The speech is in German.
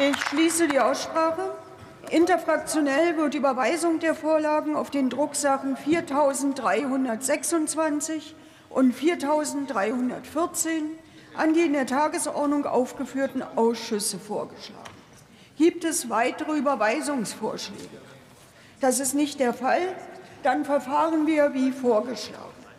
Ich schließe die Aussprache. Interfraktionell wird Überweisung der Vorlagen auf den Drucksachen 4326 und 4314 an die in der Tagesordnung aufgeführten Ausschüsse vorgeschlagen. Gibt es weitere Überweisungsvorschläge? Das ist nicht der Fall. Dann verfahren wir wie vorgeschlagen.